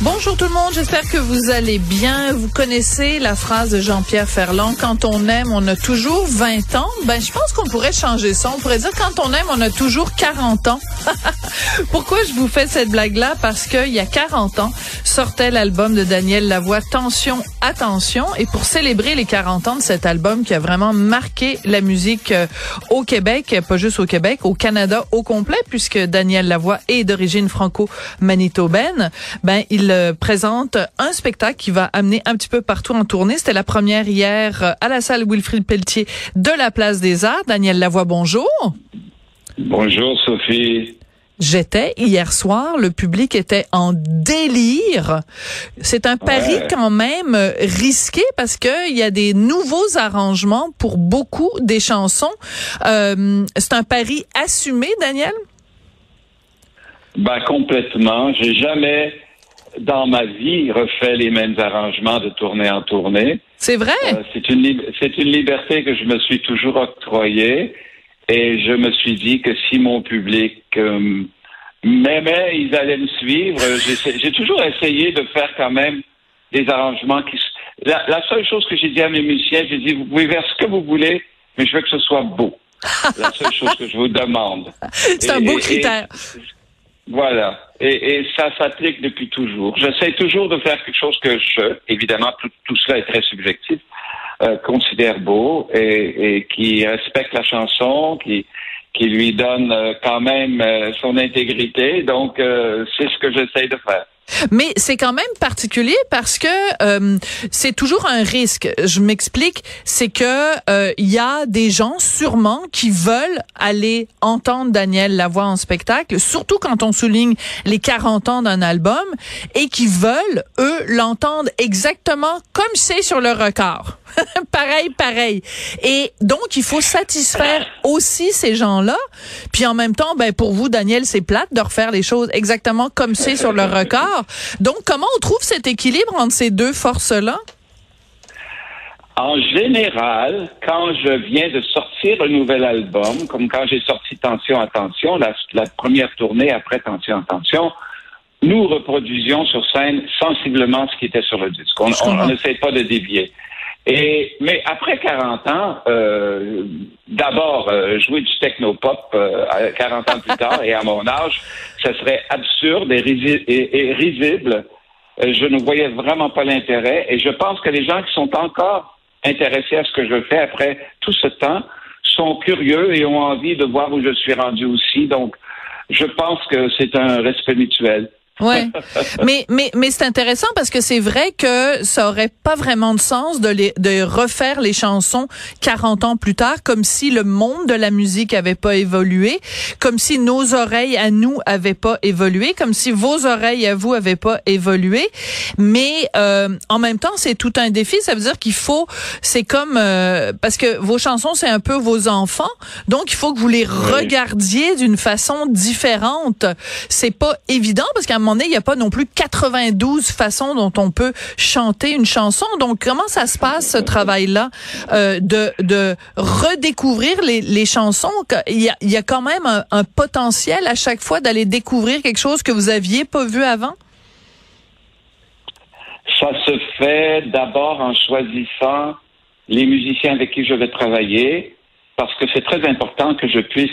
Bonjour tout le monde, j'espère que vous allez bien. Vous connaissez la phrase de Jean-Pierre Ferland, quand on aime, on a toujours 20 ans. Ben, je pense qu'on pourrait changer ça. On pourrait dire quand on aime, on a toujours 40 ans. Pourquoi je vous fais cette blague-là? Parce qu'il y a 40 ans, sortait l'album de Daniel Lavoie, Tension, Attention. Et pour célébrer les 40 ans de cet album qui a vraiment marqué la musique euh, au Québec, pas juste au Québec, au Canada au complet, puisque Daniel Lavoie est d'origine franco-manitobaine, ben, il présente un spectacle qui va amener un petit peu partout en tournée. C'était la première hier euh, à la salle Wilfrid Pelletier de la Place des Arts. Daniel Lavoie, bonjour. Bonjour Sophie. J'étais hier soir, le public était en délire. C'est un pari quand même euh, risqué parce que il y a des nouveaux arrangements pour beaucoup des chansons. Euh, c'est un pari assumé, Daniel? Ben complètement. J'ai jamais dans ma vie, refait les mêmes arrangements de tournée en tournée. C'est vrai? Euh, c'est une c'est une liberté que je me suis toujours octroyée et je me suis dit que si mon public euh, m'aimait, ils allaient me suivre. J'ai toujours essayé de faire quand même des arrangements qui. La, la seule chose que j'ai dit à mes musiciens, j'ai dit vous pouvez faire ce que vous voulez, mais je veux que ce soit beau. la seule chose que je vous demande. C'est un beau critère. Voilà. Et, et ça s'applique depuis toujours. J'essaie toujours de faire quelque chose que je, évidemment, tout, tout cela est très subjectif, euh, considère beau et, et, qui respecte la chanson, qui, qui lui donne euh, quand même euh, son intégrité. Donc, euh, c'est ce que j'essaie de faire. Mais c'est quand même particulier parce que euh, c'est toujours un risque. Je m'explique, c'est que euh, il y a des gens sûrement qui veulent aller entendre Daniel la voix en spectacle, surtout quand on souligne les 40 ans d'un album et qui veulent eux l'entendre exactement comme c'est sur le record. pareil, pareil. Et donc, il faut satisfaire aussi ces gens-là. Puis en même temps, ben, pour vous, Daniel, c'est plate de refaire les choses exactement comme c'est sur le record. Donc, comment on trouve cet équilibre entre ces deux forces-là? En général, quand je viens de sortir un nouvel album, comme quand j'ai sorti Tension, Attention, la, la première tournée après Tension, Attention, nous reproduisions sur scène sensiblement ce qui était sur le disque. On n'essaie pas de dévier. Et, mais après 40 ans, euh, d'abord, euh, jouer du technopop euh, 40 ans plus tard et à mon âge, ce serait absurde et, et, risible. Euh, je ne voyais vraiment pas l'intérêt et je pense que les gens qui sont encore intéressés à ce que je fais après tout ce temps sont curieux et ont envie de voir où je suis rendu aussi. Donc, je pense que c'est un respect mutuel. Ouais. mais mais mais c'est intéressant parce que c'est vrai que ça aurait pas vraiment de sens de les de refaire les chansons 40 ans plus tard comme si le monde de la musique avait pas évolué, comme si nos oreilles à nous avaient pas évolué, comme si vos oreilles à vous avaient pas évolué. Mais euh, en même temps, c'est tout un défi, ça veut dire qu'il faut c'est comme euh, parce que vos chansons c'est un peu vos enfants, donc il faut que vous les regardiez d'une façon différente. C'est pas évident parce qu'à il n'y a pas non plus 92 façons dont on peut chanter une chanson. Donc, comment ça se passe, ce travail-là, euh, de, de redécouvrir les, les chansons? Il y, a, il y a quand même un, un potentiel à chaque fois d'aller découvrir quelque chose que vous aviez pas vu avant? Ça se fait d'abord en choisissant les musiciens avec qui je vais travailler, parce que c'est très important que je puisse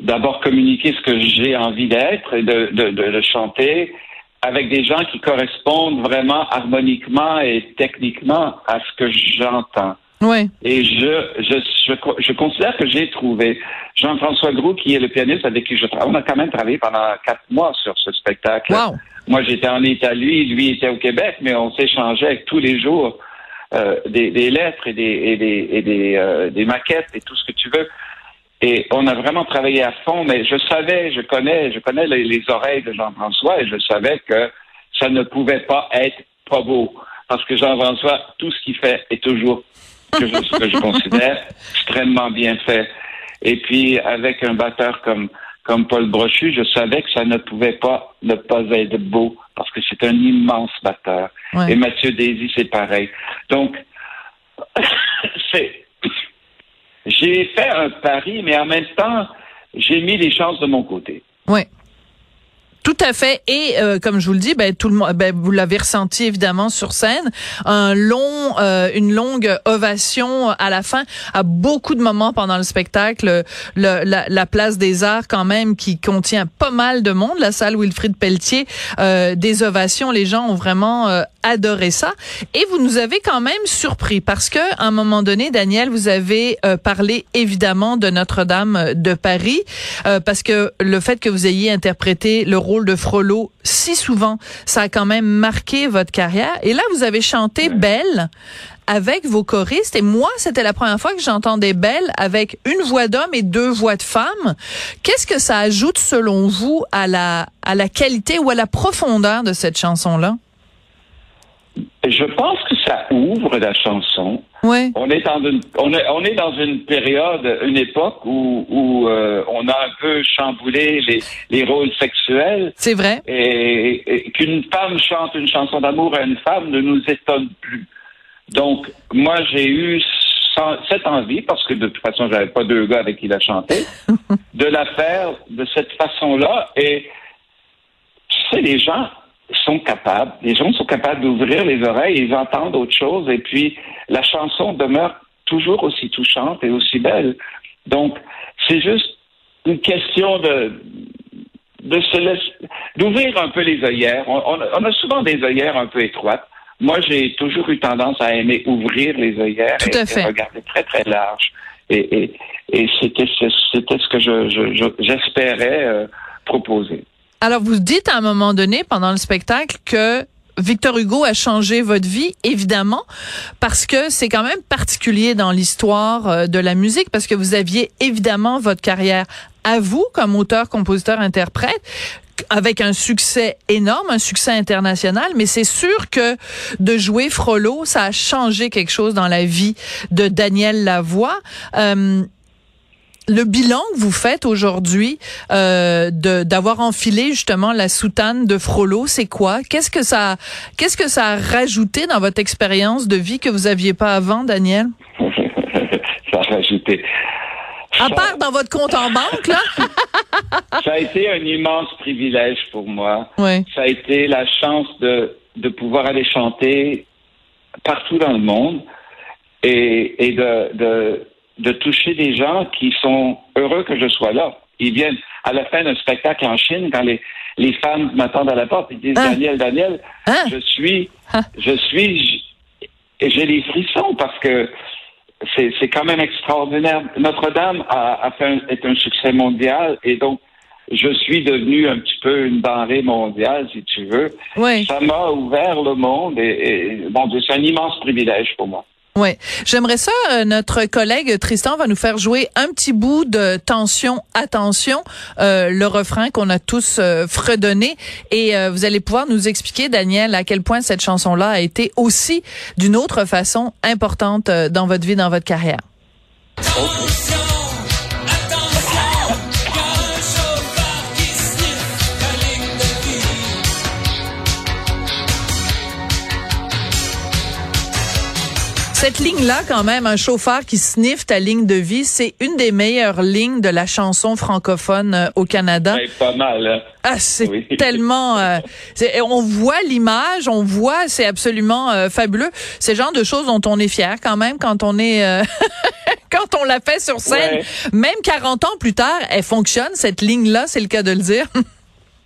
d'abord communiquer ce que j'ai envie d'être et de, de, de, le chanter avec des gens qui correspondent vraiment harmoniquement et techniquement à ce que j'entends. Oui. Et je, je, je, je considère que j'ai trouvé Jean-François Groux, qui est le pianiste avec qui je travaille. On a quand même travaillé pendant quatre mois sur ce spectacle. Wow. Moi, j'étais en Italie, lui était au Québec, mais on s'échangeait tous les jours euh, des, des, lettres et des, et des, et des, euh, des maquettes et tout ce que tu veux. Et on a vraiment travaillé à fond, mais je savais, je connais, je connais les, oreilles de Jean-François et je savais que ça ne pouvait pas être pas beau. Parce que Jean-François, tout ce qu'il fait est toujours que je, ce que je considère extrêmement bien fait. Et puis, avec un batteur comme, comme Paul Brochu, je savais que ça ne pouvait pas ne pas être beau parce que c'est un immense batteur. Et Mathieu Daisy, c'est pareil. Donc, c'est, j'ai fait un pari, mais en même temps, j'ai mis les chances de mon côté. Oui. Tout à fait. Et euh, comme je vous le dis, ben, tout le monde, ben, vous l'avez ressenti évidemment sur scène, un long, euh, une longue ovation à la fin. À beaucoup de moments pendant le spectacle, le, la, la, place des Arts quand même qui contient pas mal de monde, la salle Wilfrid Pelletier, euh, des ovations. Les gens ont vraiment adoré ça. Et vous nous avez quand même surpris parce que à un moment donné, Daniel, vous avez parlé évidemment de Notre-Dame de Paris parce que le fait que vous ayez interprété le rôle de Frollo si souvent. Ça a quand même marqué votre carrière. Et là, vous avez chanté Belle avec vos choristes. Et moi, c'était la première fois que j'entendais Belle avec une voix d'homme et deux voix de femme. Qu'est-ce que ça ajoute, selon vous, à la, à la qualité ou à la profondeur de cette chanson-là? Je pense que ça ouvre la chanson. Ouais. On est dans une on est, on est dans une période, une époque où, où euh, on a un peu chamboulé les, les rôles sexuels. C'est vrai. Et, qu'une femme chante une chanson d'amour à une femme ne nous étonne plus. Donc moi j'ai eu cette envie, parce que de toute façon j'avais pas deux gars avec qui la chanter, de la faire de cette façon-là. Et tu sais les gens sont capables, les gens sont capables d'ouvrir les oreilles, ils entendent autre chose, et puis la chanson demeure toujours aussi touchante et aussi belle. Donc, c'est juste une question de de se laisser, d'ouvrir un peu les œillères. On, a souvent des œillères un peu étroites. Moi, j'ai toujours eu tendance à aimer ouvrir les œillères et, regarder très très large. Et, et, et c'était c'était ce que je, j'espérais euh, proposer. Alors, vous dites à un moment donné, pendant le spectacle, que Victor Hugo a changé votre vie, évidemment, parce que c'est quand même particulier dans l'histoire euh, de la musique, parce que vous aviez évidemment votre carrière à vous comme auteur, compositeur, interprète avec un succès énorme, un succès international, mais c'est sûr que de jouer Frollo, ça a changé quelque chose dans la vie de Daniel Lavoie. Euh, le bilan que vous faites aujourd'hui euh, d'avoir enfilé justement la soutane de Frollo, c'est quoi? Qu'est-ce que ça qu'est-ce que ça a rajouté dans votre expérience de vie que vous aviez pas avant, Daniel? Ça a rajouté. À part dans votre compte en banque, là? Ça a été un immense privilège pour moi. Oui. Ça a été la chance de, de pouvoir aller chanter partout dans le monde et, et de, de de toucher des gens qui sont heureux que je sois là. Ils viennent à la fin d'un spectacle en Chine, quand les, les fans m'attendent à la porte, ils disent hein? Daniel, Daniel, hein? je suis, hein? je suis, j'ai des frissons parce que c'est quand même extraordinaire. Notre-Dame a, a, fait un, est un succès mondial et donc je suis devenu un petit peu une denrée mondiale, si tu veux. Oui. Ça m'a ouvert le monde et, et bon, c'est un immense privilège pour moi. Ouais, j'aimerais ça. Euh, notre collègue Tristan va nous faire jouer un petit bout de tension, attention, euh, le refrain qu'on a tous euh, fredonné, et euh, vous allez pouvoir nous expliquer, Daniel, à quel point cette chanson-là a été aussi, d'une autre façon, importante dans votre vie, dans votre carrière. Cette ligne-là, quand même, un chauffeur qui sniffe ta ligne de vie, c'est une des meilleures lignes de la chanson francophone euh, au Canada. C'est pas mal. Hein? Ah, c'est tellement. Euh, on voit l'image, on voit, c'est absolument euh, fabuleux. C'est le genre de choses dont on est fier quand même quand on est quand on l'a fait sur scène. Même 40 ans plus tard, elle fonctionne cette ligne-là, c'est le cas de le dire.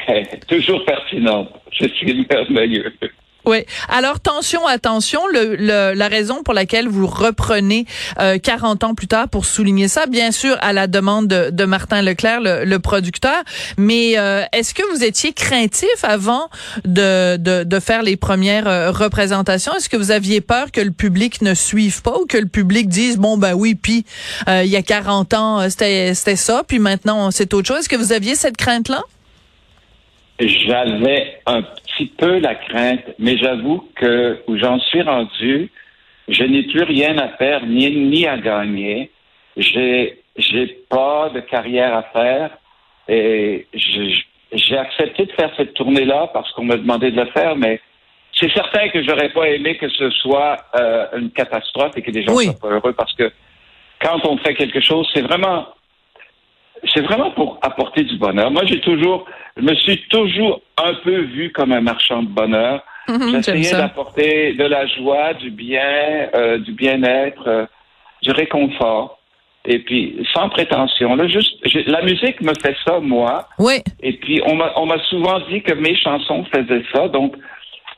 Toujours pertinente. Je suis merveilleux. Oui. Alors, tension, attention, le, la raison pour laquelle vous reprenez euh, 40 ans plus tard pour souligner ça, bien sûr, à la demande de, de Martin Leclerc, le, le producteur, mais euh, est-ce que vous étiez craintif avant de, de, de faire les premières euh, représentations? Est-ce que vous aviez peur que le public ne suive pas ou que le public dise, bon, ben oui, puis euh, il y a 40 ans, c'était ça, puis maintenant, c'est autre chose? Est-ce que vous aviez cette crainte-là? J'avais un petit peu la crainte, mais j'avoue que où j'en suis rendu, je n'ai plus rien à faire ni, ni à gagner. J'ai j'ai pas de carrière à faire et j'ai accepté de faire cette tournée-là parce qu'on m'a demandé de le faire, mais c'est certain que j'aurais pas aimé que ce soit euh, une catastrophe et que des gens soient pas heureux parce que quand on fait quelque chose, c'est vraiment c'est vraiment pour apporter du bonheur. Moi, j'ai toujours, je me suis toujours un peu vu comme un marchand de bonheur. Mhm, J'essayais d'apporter de la joie, du bien, euh, du bien-être, euh, du réconfort. Et puis, sans prétention. Là, juste, la musique me fait ça, moi. Oui. Et puis, on m'a, on m'a souvent dit que mes chansons faisaient ça. Donc,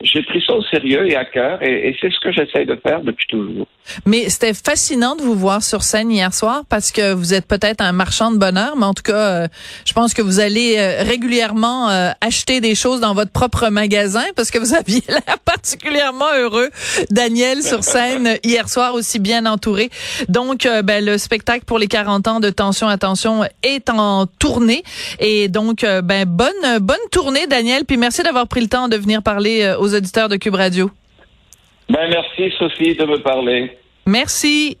j'ai pris ça au sérieux et à cœur et, c'est ce que j'essaie de faire depuis toujours. Mais c'était fascinant de vous voir sur scène hier soir parce que vous êtes peut-être un marchand de bonheur, mais en tout cas, euh, je pense que vous allez euh, régulièrement euh, acheter des choses dans votre propre magasin parce que vous aviez l'air particulièrement heureux, Daniel, sur scène hier soir, aussi bien entouré. Donc, ben, le spectacle pour les 40 ans de Tension Attention est en tournée et donc, ben, bonne bonne tournée, Daniel. Puis merci d'avoir pris le temps de venir parler aux auditeurs de Cube Radio. Ben, merci, Sophie, de me parler. Merci.